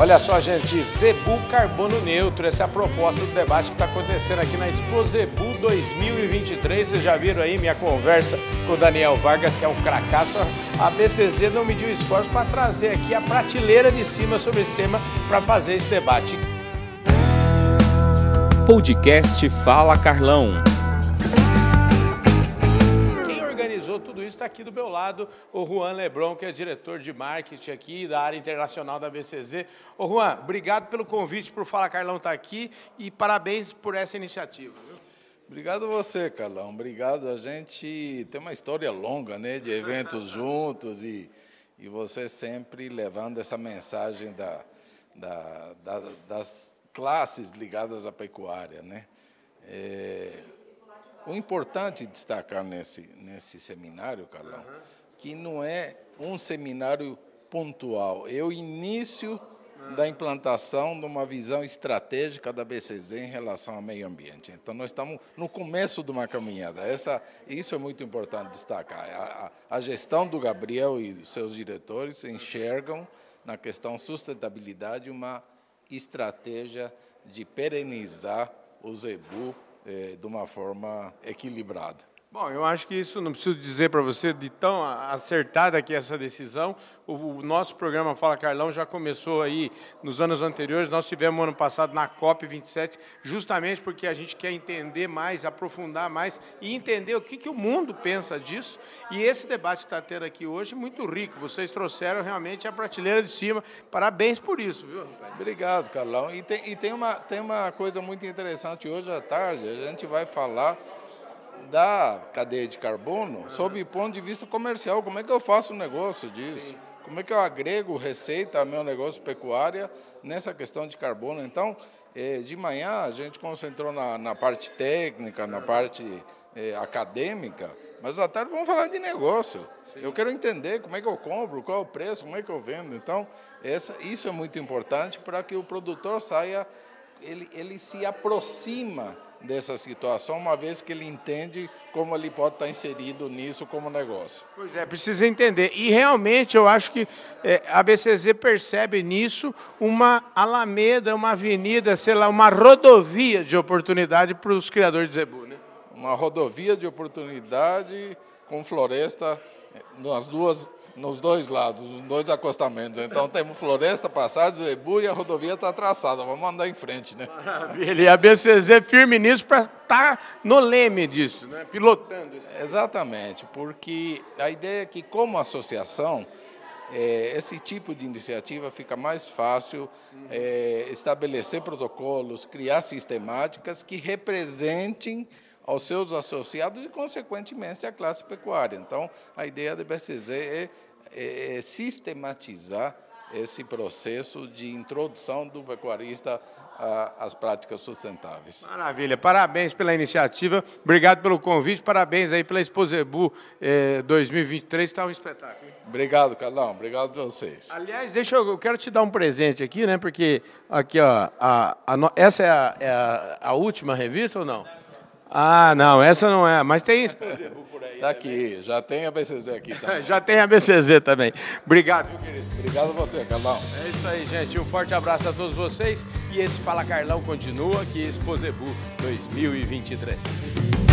Olha só, gente, Zebu Carbono Neutro, essa é a proposta do debate que está acontecendo aqui na Expo Zebu 2023. Vocês já viram aí minha conversa com o Daniel Vargas, que é um cracaço. A BCZ não mediu esforço para trazer aqui a prateleira de cima sobre esse tema para fazer esse debate. Podcast Fala Carlão. Organizou tudo isso está aqui do meu lado, o Juan Lebron, que é diretor de marketing aqui da área internacional da BCZ. Ô Juan, obrigado pelo convite para o Fala Carlão estar tá aqui e parabéns por essa iniciativa. Viu? Obrigado você, Carlão. Obrigado. A gente tem uma história longa né, de eventos juntos e, e você sempre levando essa mensagem da, da, da, das classes ligadas à pecuária. Né? É, o importante destacar nesse, nesse seminário, Carlão, uhum. que não é um seminário pontual, é o início uhum. da implantação de uma visão estratégica da BCZ em relação ao meio ambiente. Então, nós estamos no começo de uma caminhada. Essa, isso é muito importante destacar. A, a, a gestão do Gabriel e seus diretores enxergam na questão sustentabilidade uma estratégia de perenizar o ZEBU é, de uma forma equilibrada. Bom, eu acho que isso não preciso dizer para você de tão acertada que é essa decisão. O, o, nosso programa Fala Carlão já começou aí nos anos anteriores. Nós tivemos ano passado na COP 27, justamente porque a gente quer entender mais, aprofundar mais e entender o que, que o mundo pensa disso. E esse debate que está tendo aqui hoje é muito rico. Vocês trouxeram realmente a prateleira de cima. Parabéns por isso, viu? Obrigado, Carlão. E tem, e tem, uma, tem uma coisa muito interessante hoje à tarde. A gente vai falar da cadeia de carbono uhum. sob o ponto de vista comercial. Como é que eu faço um negócio disso? Sim. Como é que eu agrego receita ao meu negócio pecuária nessa questão de carbono? Então, eh, de manhã a gente concentrou na, na parte técnica, na parte eh, acadêmica, mas à tarde vamos falar de negócio. Sim. Eu quero entender como é que eu compro, qual é o preço, como é que eu vendo. Então, essa, isso é muito importante para que o produtor saia, ele, ele se aproxima dessa situação, uma vez que ele entende como ele pode estar inserido nisso como negócio. Pois é, precisa entender. E realmente eu acho que é, a BCZ percebe nisso uma alameda, uma avenida, sei lá, uma rodovia de oportunidade para os criadores de zebu. Né? Uma rodovia de oportunidade com floresta nas duas nos dois lados, nos dois acostamentos. Então temos floresta, passagem, zebu e a rodovia está traçada. Vamos andar em frente, né? Maravilha. E a BCZ firme nisso para estar tá no leme disso, né? pilotando isso. Exatamente, porque a ideia é que, como associação, é, esse tipo de iniciativa fica mais fácil é, estabelecer protocolos, criar sistemáticas que representem aos seus associados e, consequentemente, à classe pecuária. Então, a ideia da BCZ é é, é, sistematizar esse processo de introdução do pecuarista às práticas sustentáveis. Maravilha, parabéns pela iniciativa, obrigado pelo convite, parabéns aí pela Exposebu eh, 2023, está um espetáculo. Obrigado, Carlão, obrigado a vocês. Aliás, deixa eu, eu quero te dar um presente aqui, né, porque aqui, ó, a, a, essa é a, é a, a última revista ou não? Ah, não, essa não é, mas tem Exposebu por aí. Está aqui, já tem a BCZ aqui também. já tem a BCZ também. Obrigado, meu querido. Obrigado a você, Carlão. É isso aí, gente. Um forte abraço a todos vocês. E esse Fala Carlão continua aqui, Exposebu 2023.